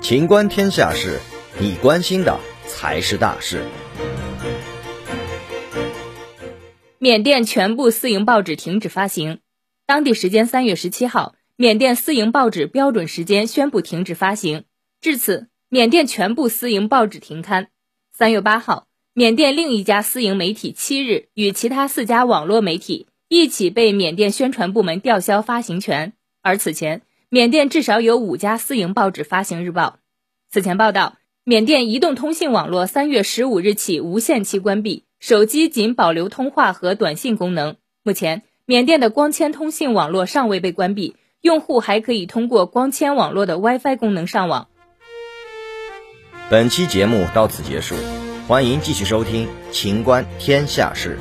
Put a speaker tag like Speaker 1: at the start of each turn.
Speaker 1: 情观天下事，你关心的才是大事。
Speaker 2: 缅甸全部私营报纸停止发行。当地时间三月十七号，缅甸私营报纸标准时间宣布停止发行，至此，缅甸全部私营报纸停刊。三月八号，缅甸另一家私营媒体七日与其他四家网络媒体一起被缅甸宣传部门吊销发行权，而此前，缅甸至少有五家私营报纸发行日报。此前报道，缅甸移动通信网络三月十五日起无限期关闭。手机仅保留通话和短信功能。目前，缅甸的光纤通信网络尚未被关闭，用户还可以通过光纤网络的 WiFi 功能上网。
Speaker 1: 本期节目到此结束，欢迎继续收听《秦观天下事》。